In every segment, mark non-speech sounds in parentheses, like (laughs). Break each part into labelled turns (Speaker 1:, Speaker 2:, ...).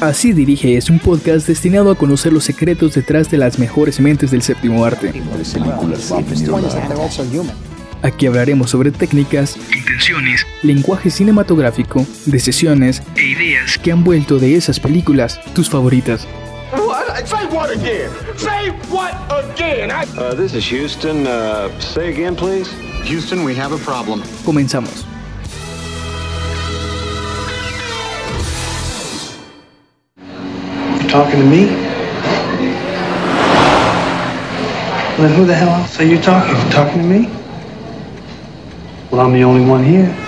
Speaker 1: Así dirige es un podcast destinado a conocer los secretos detrás de las mejores mentes del séptimo arte. Aquí hablaremos sobre técnicas, intenciones, lenguaje cinematográfico, decisiones e ideas que han vuelto de esas películas tus favoritas.
Speaker 2: Say what again? Say what again?
Speaker 3: Uh, this is Houston. Uh, say again, please.
Speaker 4: Houston, we have a problem.
Speaker 1: Comenzamos.
Speaker 5: Talking to me? Well, then who the hell else are you talking? Talking to me? Well, I'm the only one here.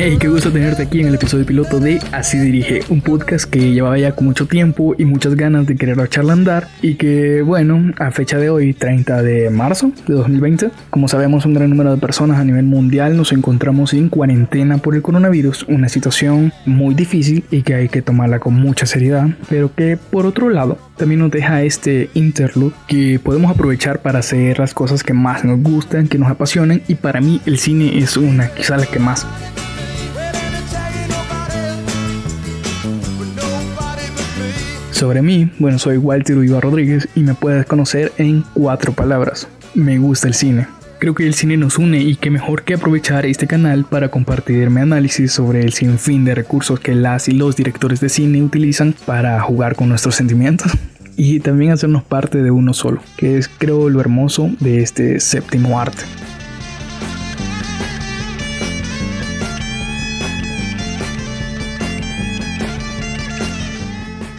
Speaker 1: Hey, qué gusto tenerte aquí en el episodio piloto de Así Dirige, un podcast que llevaba ya con mucho tiempo y muchas ganas de querer echarla a andar y que, bueno, a fecha de hoy, 30 de marzo de 2020, como sabemos un gran número de personas a nivel mundial nos encontramos en cuarentena por el coronavirus, una situación muy difícil y que hay que tomarla con mucha seriedad, pero que por otro lado también nos deja este interlude que podemos aprovechar para hacer las cosas que más nos gustan, que nos apasionan y para mí el cine es una, quizá la que más. Sobre mí, bueno, soy Walter Ulloa Rodríguez y me puedes conocer en cuatro palabras. Me gusta el cine. Creo que el cine nos une y qué mejor que aprovechar este canal para compartirme análisis sobre el sinfín de recursos que las y los directores de cine utilizan para jugar con nuestros sentimientos (laughs) y también hacernos parte de uno solo, que es creo lo hermoso de este séptimo arte.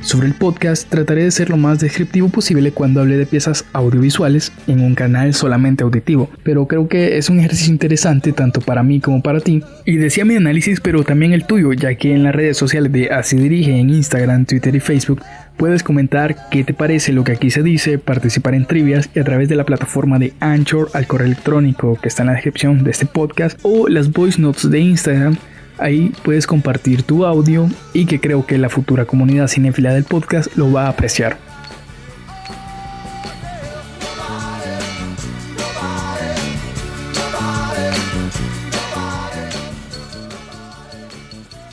Speaker 1: Sobre el podcast trataré de ser lo más descriptivo posible cuando hable de piezas audiovisuales en un canal solamente auditivo, pero creo que es un ejercicio interesante tanto para mí como para ti. Y decía mi análisis, pero también el tuyo, ya que en las redes sociales de Así Dirige en Instagram, Twitter y Facebook puedes comentar qué te parece lo que aquí se dice, participar en trivias y a través de la plataforma de Anchor al correo electrónico que está en la descripción de este podcast o las voice notes de Instagram Ahí puedes compartir tu audio y que creo que la futura comunidad cinéfila del podcast lo va a apreciar.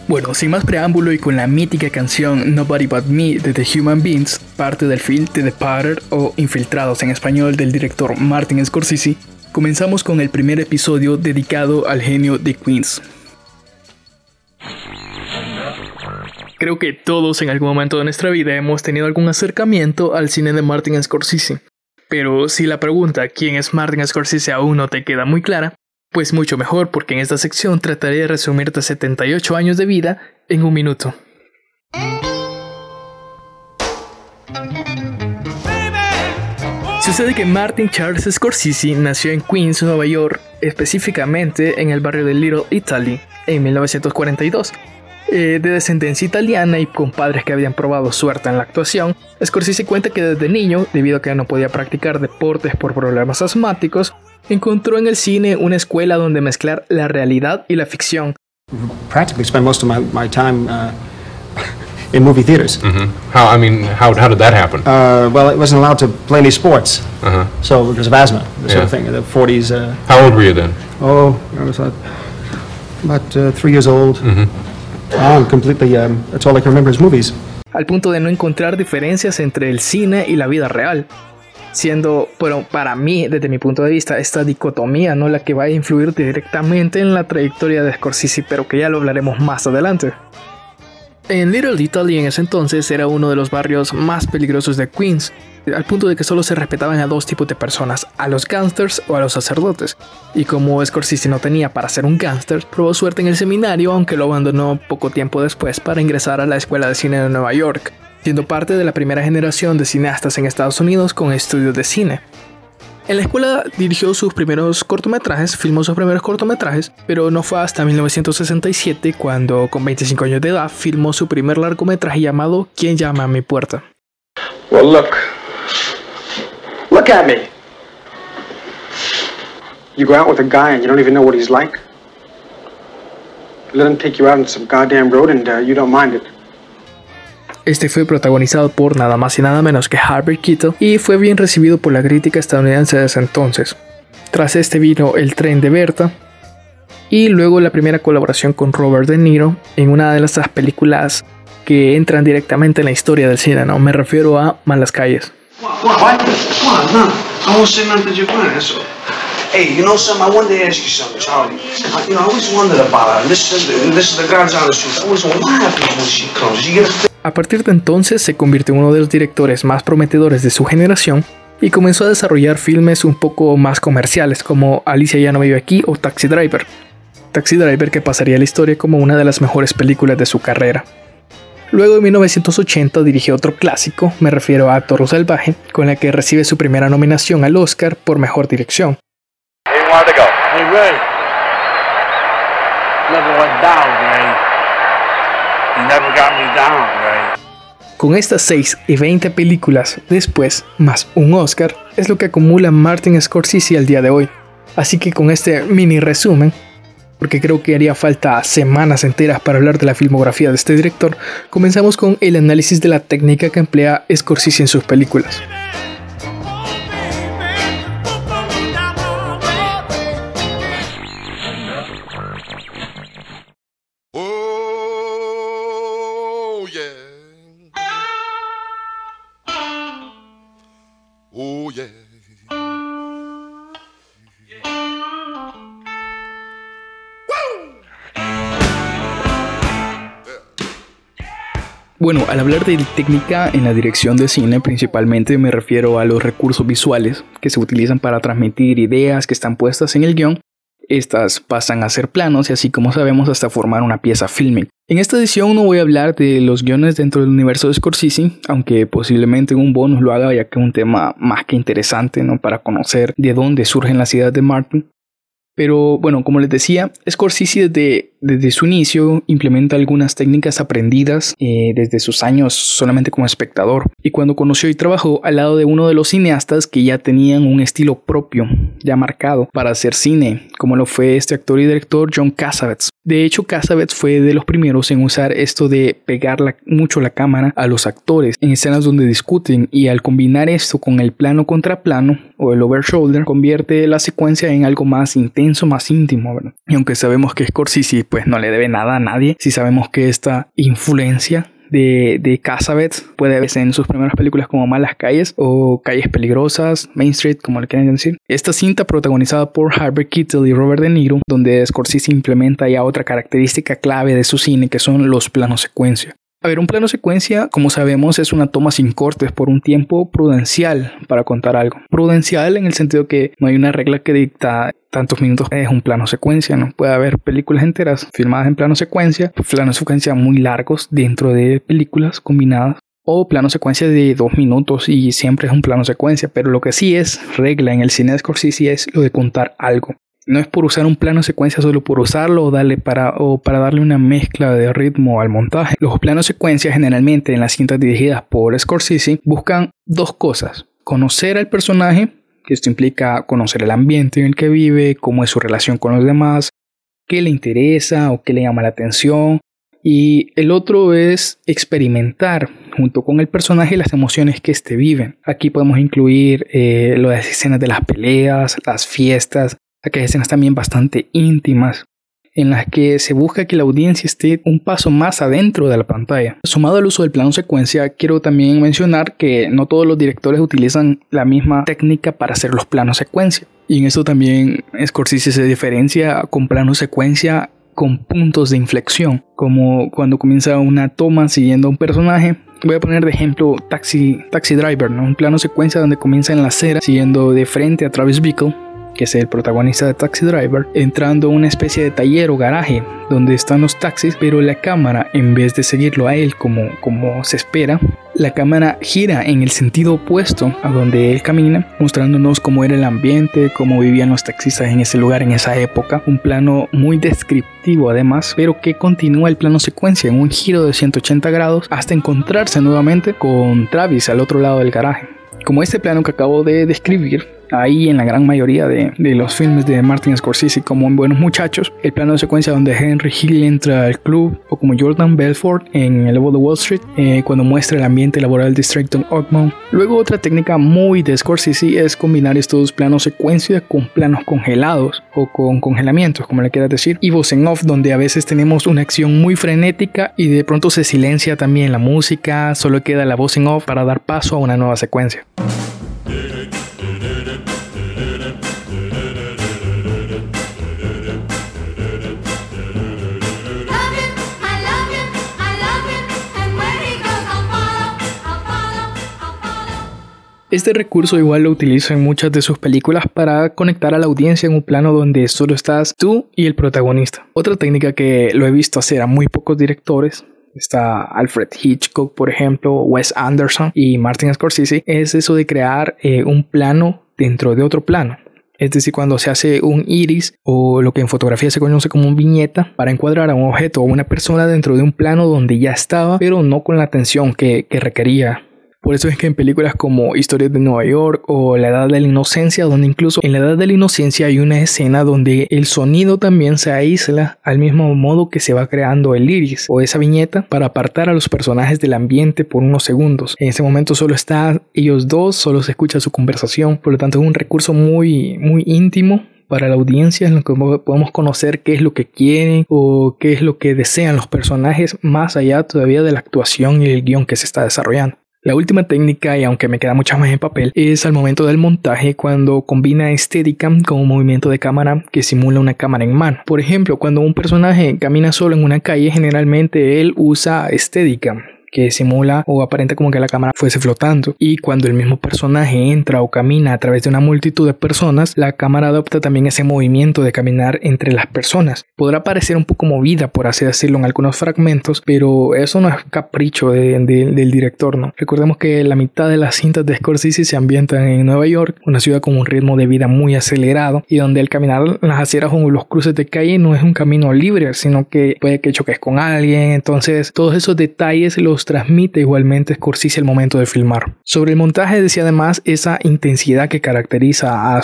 Speaker 1: Bueno, sin más preámbulo y con la mítica canción Nobody But Me de The Human Beings, parte del film The Departed o Infiltrados en español del director Martin Scorsese, comenzamos con el primer episodio dedicado al genio de Queens, Creo que todos en algún momento de nuestra vida hemos tenido algún acercamiento al cine de Martin Scorsese. Pero si la pregunta quién es Martin Scorsese aún no te queda muy clara, pues mucho mejor porque en esta sección trataré de resumirte 78 años de vida en un minuto. Sucede que Martin Charles Scorsese nació en Queens, Nueva York, específicamente en el barrio de Little Italy, en 1942 eh, de descendencia italiana y con padres que habían probado suerte en la actuación, Scorsese cuenta que desde niño, debido a que no podía practicar deportes por problemas asmáticos, encontró en el cine una escuela donde mezclar la realidad y la ficción.
Speaker 6: Practically spent most of my, my time uh, in movie theaters.
Speaker 7: Mm-hmm. How, I mean, how, how did that happen?
Speaker 6: Uh, well, I wasn't allowed to play any sports.
Speaker 7: Uh-huh.
Speaker 6: So because of asthma, the sort of
Speaker 7: Yeah.
Speaker 6: thing. In the 40s. Uh,
Speaker 7: How old were you then?
Speaker 6: oh, I was uh, about uh, three years old. Oh, completely. Um, that's all I can remember is movies.
Speaker 1: al punto de no encontrar diferencias entre el cine y la vida real. Siendo, bueno, para mí, desde mi punto de vista, esta dicotomía no la que va a influir directamente en la trayectoria de Scorsese, pero que ya lo hablaremos más adelante. En Little Italy en ese entonces era uno de los barrios más peligrosos de Queens, al punto de que solo se respetaban a dos tipos de personas, a los gangsters o a los sacerdotes. Y como Scorsese no tenía para ser un gangster, probó suerte en el seminario, aunque lo abandonó poco tiempo después para ingresar a la Escuela de Cine de Nueva York, siendo parte de la primera generación de cineastas en Estados Unidos con estudios de cine. En la escuela dirigió sus primeros cortometrajes, filmó sus primeros cortometrajes, pero no fue hasta 1967 cuando, con 25 años de edad, filmó su primer largometraje llamado ¿Quién llama a mi puerta?
Speaker 2: Well, look. Look at me. You go out with a guy and you don't even know what he's like. Let him take you out on some goddamn road and uh, you don't mind it.
Speaker 8: Este fue protagonizado por nada más y nada menos que Harvey Keitel y fue bien recibido por la crítica estadounidense desde entonces. Tras este vino El tren de Berta y luego la primera colaboración con Robert De Niro en una de las películas que entran directamente en la historia del cine, ¿no? Me refiero a Malas Calles.
Speaker 5: Hey, you know something? I wanted to ask you something, Charlie. You know, I always wondered about her. This is the, A
Speaker 8: partir de entonces se convirtió en uno de los directores más prometedores de su generación y comenzó a desarrollar filmes un poco más comerciales como Alicia ya no vive aquí o Taxi Driver. Taxi Driver que pasaría a la historia como una de las mejores películas de su carrera. Luego en 1980 dirigió otro clásico, me refiero a Toro Salvaje, con la que recibe su primera nominación al Oscar por Mejor Dirección.
Speaker 9: Hey,
Speaker 8: Con estas 6 y 20 películas después, más un Oscar, es lo que acumula Martin Scorsese al día de hoy. Así que con este mini resumen, porque creo que haría falta semanas enteras para hablar de la filmografía de este director, comenzamos con el análisis de la técnica que emplea Scorsese en sus películas.
Speaker 1: Bueno, al hablar de técnica en la dirección de cine, principalmente me refiero a los recursos visuales que se utilizan para transmitir ideas que están puestas en el guion. Estas pasan a ser planos y así como sabemos hasta formar una pieza fílmica. En esta edición no voy a hablar de los guiones dentro del universo de Scorsese, aunque posiblemente en un bonus lo haga ya que es un tema más que interesante ¿no? para conocer de dónde surgen las ideas de Martin. Pero bueno, como les decía, Scorsese desde, desde su inicio implementa algunas técnicas aprendidas eh, desde sus años solamente como espectador. Y cuando conoció y trabajó al lado de uno de los cineastas que ya tenían un estilo propio, ya marcado para hacer cine, como lo fue este actor y director John Cassavetes. De hecho, Cassavetes fue de los primeros en usar esto de pegar mucho la cámara a los actores en escenas donde discuten y al combinar esto con el plano contra plano o el over shoulder convierte la secuencia en algo más intenso, más íntimo, ¿verdad? Y aunque sabemos que Scorsese pues no le debe nada a nadie, si sabemos que esta influencia de, de puede verse en sus primeras películas como Malas Calles o Calles Peligrosas, Main Street, como le quieran decir. Esta cinta protagonizada por Harvey Keitel y Robert De Niro, donde Scorsese implementa ya otra característica clave de su cine que son los planos secuencia. A ver, un plano secuencia, como sabemos, es una toma sin cortes por un tiempo prudencial para contar algo. Prudencial en el sentido que no hay una regla que dicta tantos minutos es un plano secuencia, ¿no? Puede haber películas enteras filmadas en plano secuencia, planos secuencia muy largos dentro de películas combinadas o plano secuencia de dos minutos y siempre es un plano secuencia, pero lo que sí es regla en el cine de Scorsese es lo de contar algo. No es por usar un plano secuencia solo por usarlo o, darle para, o para darle una mezcla de ritmo al montaje. Los planos secuencia generalmente en las cintas dirigidas por Scorsese buscan dos cosas. Conocer al personaje, que esto implica conocer el ambiente en el que vive, cómo es su relación con los demás, qué le interesa o qué le llama la atención. Y el otro es experimentar junto con el personaje las emociones que éste vive. Aquí podemos incluir eh, las escenas de las peleas, las fiestas, aquellas escenas también bastante íntimas en las que se busca que la audiencia esté un paso más adentro de la pantalla. Sumado al uso del plano secuencia, quiero también mencionar que no todos los directores utilizan la misma técnica para hacer los planos secuencia. Y en esto también Scorsese se diferencia con plano secuencia con puntos de inflexión, como cuando comienza una toma siguiendo a un personaje. Voy a poner de ejemplo Taxi, Taxi Driver, ¿no? un plano secuencia donde comienza en la acera siguiendo de frente a Travis Bickle que es el protagonista de Taxi Driver, entrando a una especie de taller o garaje donde están los taxis, pero la cámara, en vez de seguirlo a él como, como se espera, la cámara gira en el sentido opuesto a donde él camina, mostrándonos cómo era el ambiente, cómo vivían los taxistas en ese lugar, en esa época. Un plano muy descriptivo además, pero que continúa el plano secuencia en un giro de 180 grados hasta encontrarse nuevamente con Travis al otro lado del garaje. Como este plano que acabo de describir, Ahí en la gran mayoría de, de, los filmes de Martin Scorsese, como en Buenos Muchachos, el plano de secuencia donde Henry Hill entra al club, o como Jordan Belfort en El Lobo de Wall Street, eh, cuando muestra el ambiente laboral de Stratton Oakmont. Luego otra técnica muy de Scorsese es combinar estos planos secuencia con planos congelados o con congelamientos, como le quieras decir, y voz en off, donde a veces tenemos una acción muy frenética y de pronto se silencia también la música, solo queda la voz en off para dar paso a una nueva secuencia. Este recurso igual lo utilizo en muchas de sus películas para conectar a la audiencia en un plano donde solo estás tú y el protagonista. Otra técnica que lo he visto hacer a muy pocos directores está Alfred Hitchcock, por ejemplo, Wes Anderson y Martin Scorsese, es eso de crear eh, un plano dentro de otro plano. Es decir, cuando se hace un iris o lo que en fotografía se conoce como un viñeta para encuadrar a un objeto o una persona dentro de un plano donde ya estaba, pero no con la atención que, que requería por eso es que en películas como Historias de Nueva York o La Edad de la Inocencia, donde incluso en La Edad de la Inocencia hay una escena donde el sonido también se aísla al mismo modo que se va creando el iris o esa viñeta para apartar a los personajes del ambiente por unos segundos. En ese momento solo están ellos dos, solo se escucha su conversación, por lo tanto es un recurso muy, muy íntimo para la audiencia en lo que podemos conocer qué es lo que quieren o qué es lo que desean los personajes más allá todavía de la actuación y el guion que se está desarrollando. La última técnica, y aunque me queda mucho más en papel, es al momento del montaje cuando combina Steadicam con un movimiento de cámara que simula una cámara en mano. Por ejemplo, cuando un personaje camina solo en una calle, generalmente él usa Steadicam que simula o aparenta como que la cámara fuese flotando. Y cuando el mismo personaje entra o camina a través de una multitud de personas, la cámara adopta también ese movimiento de caminar entre las personas. Podrá parecer un poco movida, por así decirlo, en algunos fragmentos, pero eso no es capricho del director, ¿no? Recordemos que la mitad de las cintas de Scorsese se ambientan en Nueva York, una ciudad con un ritmo de vida muy acelerado y donde el caminar las aceras o los cruces de calle no es un camino libre, sino que puede que choques con alguien. Entonces, todos esos detalles los transmite igualmente Scorsese al momento de filmar. Sobre el montaje decía además esa intensidad que caracteriza a, a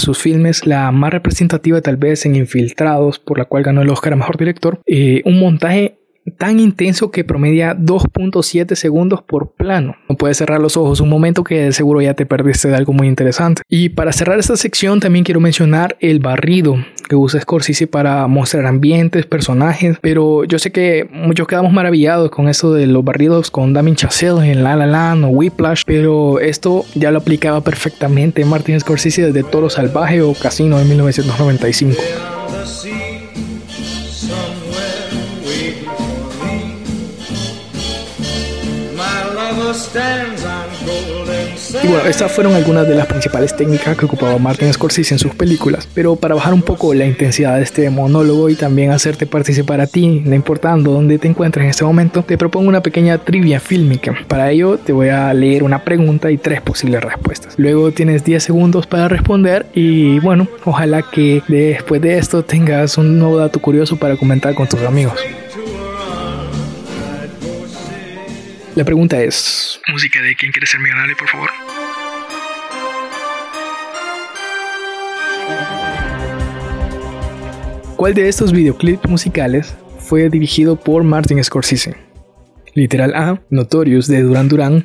Speaker 1: sus filmes, la más representativa tal vez en Infiltrados, por la cual ganó el Oscar a Mejor Director, eh, un montaje tan intenso que promedia 2.7 segundos por plano. No puedes cerrar los ojos un momento que seguro ya te perdiste de algo muy interesante. Y para cerrar esta sección también quiero mencionar el barrido que usa Scorsese para mostrar ambientes, personajes, pero yo sé que muchos quedamos maravillados con eso de los barridos con Damien Chazelle en La La Land o Whiplash, pero esto ya lo aplicaba perfectamente Martin Scorsese desde Toro Salvaje o Casino en 1995. Y bueno, estas fueron algunas de las principales técnicas que ocupaba Martin Scorsese en sus películas, pero para bajar un poco la intensidad de este monólogo y también hacerte participar a ti, no importando dónde te encuentres en este momento, te propongo una pequeña trivia fílmica. Para ello te voy a leer una pregunta y tres posibles respuestas. Luego tienes 10 segundos para responder y bueno, ojalá que después de esto tengas un nuevo dato curioso para comentar con tus amigos. La pregunta es... Música de ¿Quién quiere ser millonario, por favor? ¿Cuál de estos videoclips musicales fue dirigido por Martin Scorsese? Literal A, Notorious de Duran Duran.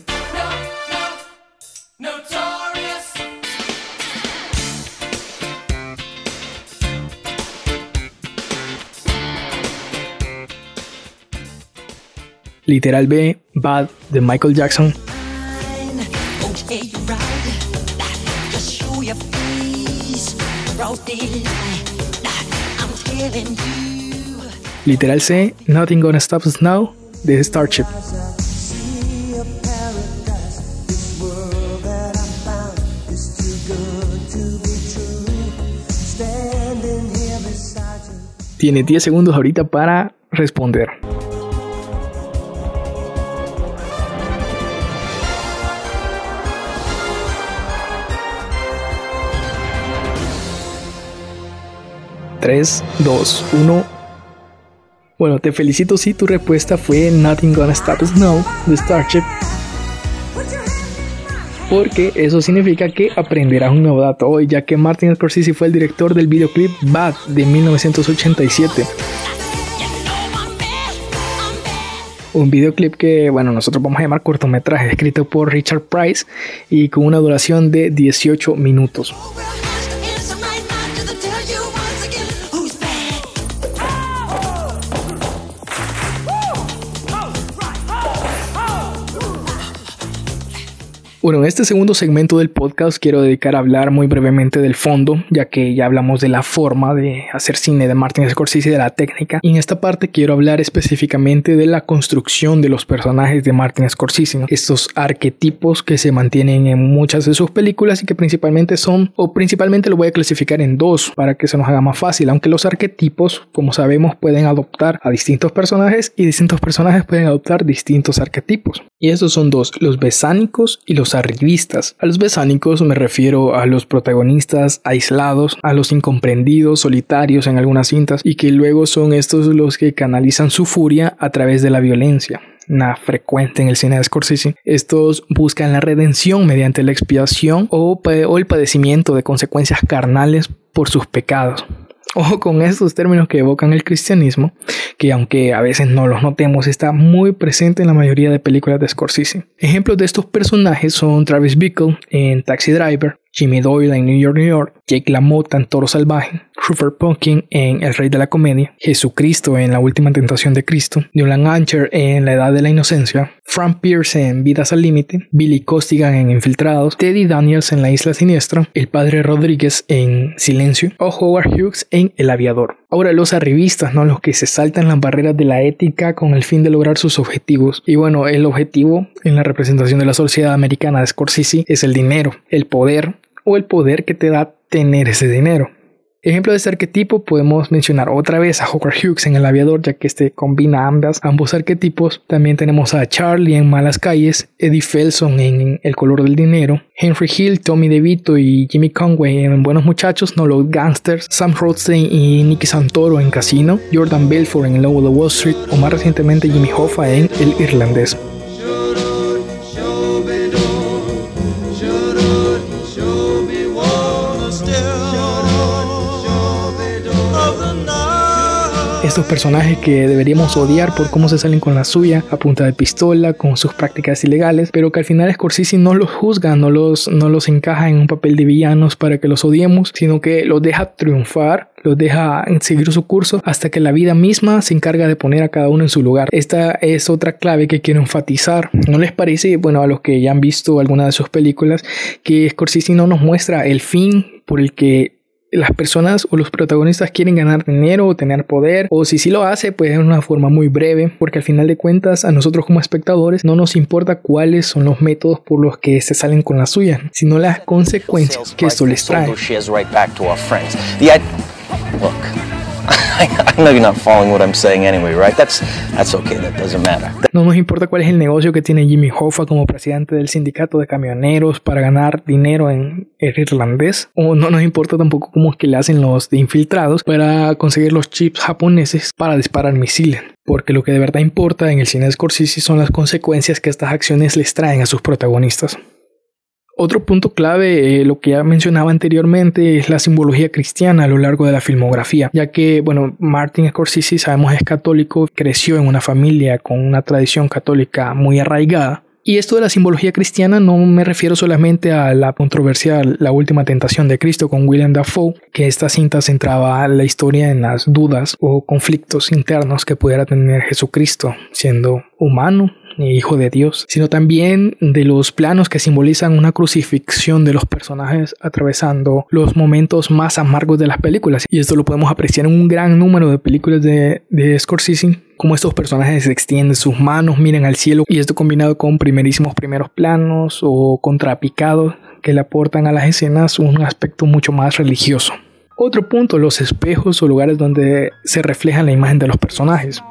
Speaker 1: Literal B, Bad de Michael Jackson. Literal C, Nothing Gonna Stop Us Now de Starship. Tiene 10 segundos ahorita para responder. 3, 2, 1. Bueno, te felicito si tu respuesta fue Nothing Gonna Stop Us Now de Starship. porque eso significa que aprenderás un nuevo dato hoy, ya que Martin Scorsese fue el director del videoclip Bad de 1987. Un videoclip que, bueno, nosotros vamos a llamar cortometraje, escrito por Richard Price y con una duración de 18 minutos. Bueno, en este segundo segmento del podcast quiero dedicar a hablar muy brevemente del fondo, ya que ya hablamos de la forma de hacer cine de Martin Scorsese y de la técnica. Y en esta parte quiero hablar específicamente de la construcción de los personajes de Martin Scorsese, estos arquetipos que se mantienen en muchas de sus películas y que principalmente son, o principalmente lo voy a clasificar en dos para que se nos haga más fácil, aunque los arquetipos, como sabemos, pueden adoptar a distintos personajes y distintos personajes pueden adoptar distintos arquetipos. Y esos son dos, los besánicos y arribistas. A los besánicos me refiero a los protagonistas aislados, a los incomprendidos, solitarios en algunas cintas y que luego son estos los que canalizan su furia a través de la violencia una frecuente en el cine de Scorsese. Estos buscan la redención mediante la expiación o, el padecimiento de consecuencias carnales por sus pecados. Ojo con estos términos que evocan el cristianismo, que aunque a veces no los notemos, está muy presente en la mayoría de películas de Scorsese. Ejemplos de estos personajes son Travis Bickle en Taxi Driver, Jimmy Doyle en New York, New York, Jake LaMotta en Toro Salvaje, Rupert Pumpkin en El Rey de la Comedia, Jesucristo en La Última Tentación de Cristo, Nolan Ancher en La Edad de la Inocencia, Frank Pierce en Vidas al Límite, Billy Costigan en Infiltrados, Teddy Daniels en La Isla Siniestra, El Padre Rodríguez en Silencio o Howard Hughes en El Aviador. Ahora los arribistas, ¿no? Los que se saltan las barreras de la ética con el fin de lograr sus objetivos. Y bueno, el objetivo en la representación de la sociedad americana de Scorsese es el dinero, el poder, o el poder que te da tener ese dinero. Ejemplo de este arquetipo podemos mencionar otra vez a Howard Hughes en El Aviador, ya que este combina ambas, ambos arquetipos. También tenemos a Charlie en Malas Calles, Eddie Felson en El Color del Dinero, Henry Hill, Tommy DeVito y Jimmy Conway en Buenos Muchachos, No Los Gangsters, Sam Rothstein y Nicky Santoro en Casino, Jordan Belfort en El Lobo de Wall Street o más recientemente Jimmy Hoffa en El Irlandés. Estos personajes que deberíamos odiar por cómo se salen con la suya, a punta de pistola, con sus prácticas ilegales, pero que al final Scorsese no los juzga, no los, no los encaja en un papel de villanos para que los odiemos, sino que los deja triunfar los deja seguir su curso hasta que la vida misma se encarga de poner a cada uno en su lugar. Esta es otra clave que quiero enfatizar. ¿No les parece, bueno, a los que ya han visto alguna de sus películas, que Scorsese no nos muestra el fin por el que las personas o los protagonistas quieren ganar dinero o tener poder, o si sí lo hace, pues de una forma muy breve, porque al final de cuentas a nosotros como espectadores no nos importa cuáles son los métodos por los que se salen con la suya, sino las consecuencias que esto les trae. No nos importa cuál es el negocio que tiene Jimmy Hoffa como presidente del sindicato de camioneros para ganar dinero en el irlandés. O no nos importa tampoco cómo es que le hacen los infiltrados para conseguir los chips japoneses para disparar misiles. Porque lo que de verdad importa en el cine de Scorsese son las consecuencias que estas acciones les traen a sus protagonistas. Otro punto clave, eh, lo que ya mencionaba anteriormente, es la simbología cristiana a lo largo de la filmografía, ya que, bueno, Martin Scorsese, sabemos, es católico, creció en una familia con una tradición católica muy arraigada. Y esto de la simbología cristiana no me refiero solamente a la controversial La última tentación de Cristo con William Dafoe, que esta cinta centraba la historia en las dudas o conflictos internos que pudiera tener Jesucristo siendo humano hijo de Dios, sino también de los planos que simbolizan una crucifixión de los personajes atravesando los momentos más amargos de las películas. Y esto lo podemos apreciar en un gran número de películas de, de Scorsese, como estos personajes extienden sus manos, miran al cielo, y esto combinado con primerísimos primeros planos o contrapicados que le aportan a las escenas un aspecto mucho más religioso. Otro punto, los espejos o lugares donde se refleja la imagen de los personajes.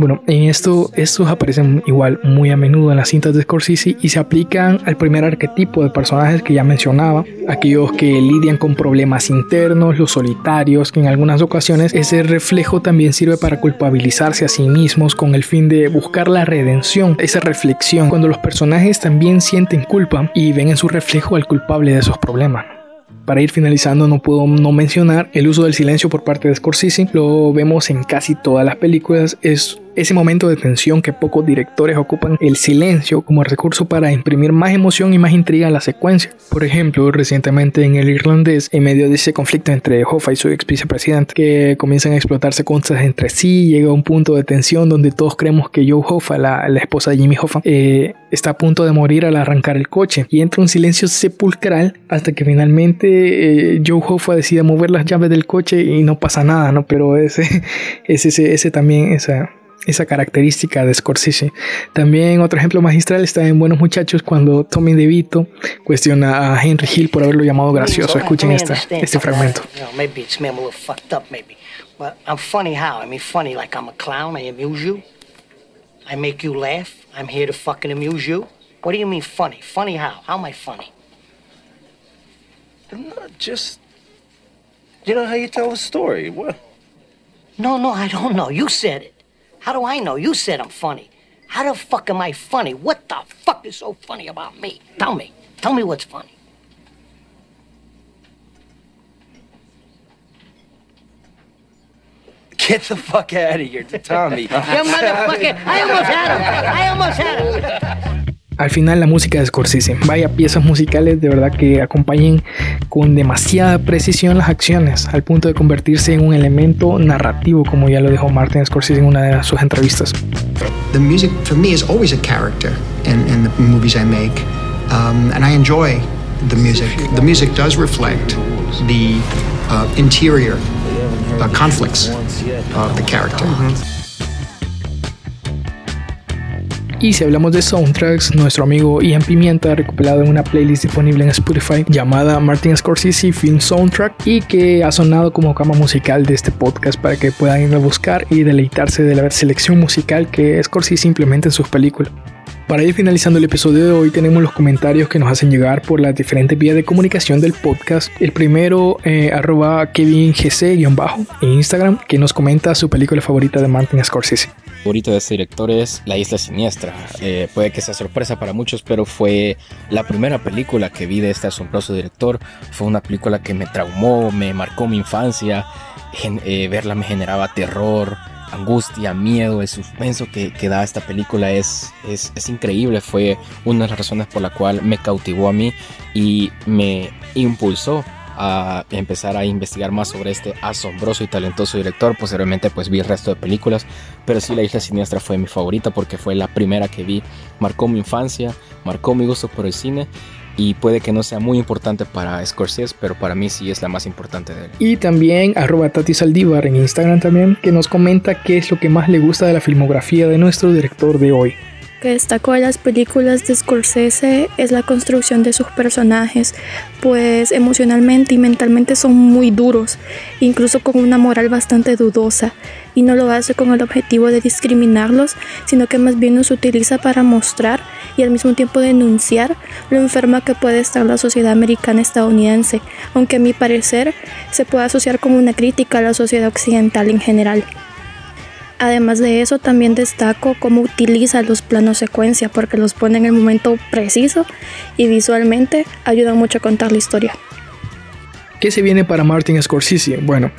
Speaker 1: Bueno, en esto, estos aparecen igual muy a menudo en las cintas de Scorsese y se aplican al primer arquetipo de personajes que ya mencionaba, aquellos que lidian con problemas internos, los solitarios, que en algunas ocasiones ese reflejo también sirve para culpabilizarse a sí mismos con el fin de buscar la redención, esa reflexión, cuando los personajes también sienten culpa y ven en su reflejo al culpable de esos problemas. Para ir finalizando, no puedo no mencionar el uso del silencio por parte de Scorsese. Lo vemos en casi todas las películas. Es ese momento de tensión que pocos directores ocupan el silencio como recurso para imprimir más emoción y más intriga a la secuencia. Por ejemplo, recientemente en El Irlandés, en medio de ese conflicto entre Hoffa y su ex vicepresidente, que comienzan a explotarse cosas entre sí, llega un punto de tensión donde todos creemos que Joe Hoffa, la, esposa de Jimmy Hoffa, eh, está a punto de morir al arrancar el coche y entra un silencio sepulcral hasta que finalmente eh, Joe Hoffa decide mover las llaves del coche y no pasa nada, ¿no? Pero ese, (laughs) ese, ese, ese también, esa esa característica de Scorsese. También otro ejemplo magistral está en Buenos Muchachos cuando Tommy DeVito cuestiona a Henry Hill por haberlo llamado gracioso. Escuchen esta, este fragmento.
Speaker 10: Maybe it's me, I'm a little fucked up, maybe. But I'm funny how? I mean, funny like I'm a clown, I amuse you. I make you laugh. I'm here to fucking amuse you. What do you mean funny? Funny how? How am I funny?
Speaker 5: Not just. You know how you tell a story. What?
Speaker 10: No, no, I don't know. You said it. How do I know? You said I'm funny. How the fuck am I funny? What the fuck is so funny about me? Tell me. Tell me what's funny.
Speaker 5: Get the fuck out of here, Tommy.
Speaker 10: you motherfucker! I almost had him. I almost had him.
Speaker 1: Al final la música de Scorsese. Vaya piezas musicales de verdad que acompañen con demasiada precisión las acciones, al punto de convertirse en un elemento narrativo, como ya lo dijo Martin Scorsese en una de sus entrevistas.
Speaker 6: The music for me is always a character in, in the movies I make, um, and I enjoy the music. The music does reflect the uh, interior uh, conflicts of the character.
Speaker 1: Y si hablamos de soundtracks, nuestro amigo Ian Pimienta ha recopilado una playlist disponible en Spotify llamada Martin Scorsese Film Soundtrack y que ha sonado como cama musical de este podcast para que puedan ir a buscar y deleitarse de la selección musical que Scorsese implementa en sus películas. Para ir finalizando el episodio de hoy tenemos los comentarios que nos hacen llegar por las diferentes vías de comunicación del podcast. El primero, eh, arroba KevinGC-bajo en Instagram, que nos comenta su película favorita de Martin Scorsese.
Speaker 11: Favorito de este director es La Isla Siniestra. Eh, puede que sea sorpresa para muchos, pero fue la primera película que vi de este asombroso director. Fue una película que me traumó, me marcó mi infancia. Eh, verla me generaba terror, angustia, miedo, el suspenso que, que da esta película es, es, es, increíble. Fue una de las razones por la cual me cautivó a mí y me impulsó a empezar a investigar más sobre este asombroso y talentoso director. Posteriormente pues vi el resto de películas, pero sí La Isla Siniestra fue mi favorita porque fue la primera que vi. Marcó mi infancia, marcó mi gusto por el cine y puede que no sea muy importante para Scorsese, pero para mí sí es la más importante de él.
Speaker 1: Y también arroba Tati Saldívar en Instagram también, que nos comenta qué es lo que más le gusta de la filmografía de nuestro director de hoy
Speaker 12: que destacó de las películas de Scorsese es la construcción de sus personajes, pues emocionalmente y mentalmente son muy duros, incluso con una moral bastante dudosa, y no lo hace con el objetivo de discriminarlos, sino que más bien los utiliza para mostrar y al mismo tiempo denunciar lo enferma que puede estar la sociedad americana estadounidense, aunque a mi parecer se puede asociar como una crítica a la sociedad occidental en general. Además de eso, también destaco cómo utiliza los planos secuencia porque los pone en el momento preciso y visualmente ayudan mucho a contar la historia.
Speaker 1: ¿Qué se viene para Martin Scorsese? Bueno,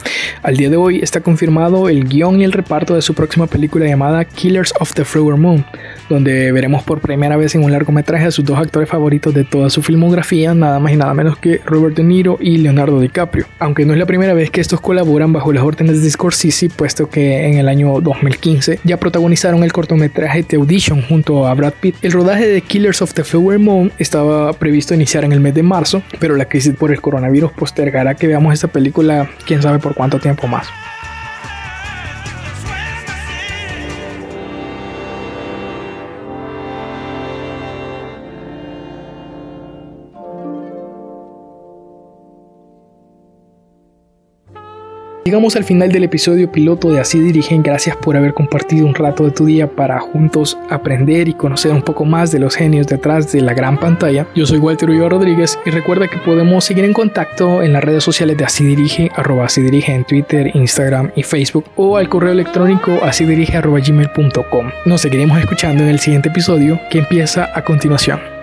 Speaker 1: al día de hoy está confirmado el guion y el reparto de su próxima película llamada Killers of the Flower Moon, donde veremos por primera vez en un largometraje a sus dos actores favoritos de toda su filmografía, nada más y nada menos que Robert De Niro y Leonardo DiCaprio. Aunque no es la primera vez que estos colaboran bajo las órdenes de Scorsese, puesto que en el año 2015 ya protagonizaron el cortometraje The Audition junto a Brad Pitt. El rodaje de Killers of the Flower Moon estaba previsto iniciar en el mes de marzo, pero la crisis por el coronavirus hará que veamos esta película quién sabe por cuánto tiempo más. Llegamos al final del episodio piloto de Así Dirigen. Gracias por haber compartido un rato de tu día para juntos aprender y conocer un poco más de los genios detrás de la gran pantalla. Yo soy Walter Ulloa Rodríguez y recuerda que podemos seguir en contacto en las redes sociales de Así Dirige, arroba Así Dirige en Twitter, Instagram y Facebook o al correo electrónico así dirige arroba gmail.com. Nos seguiremos escuchando en el siguiente episodio que empieza a continuación.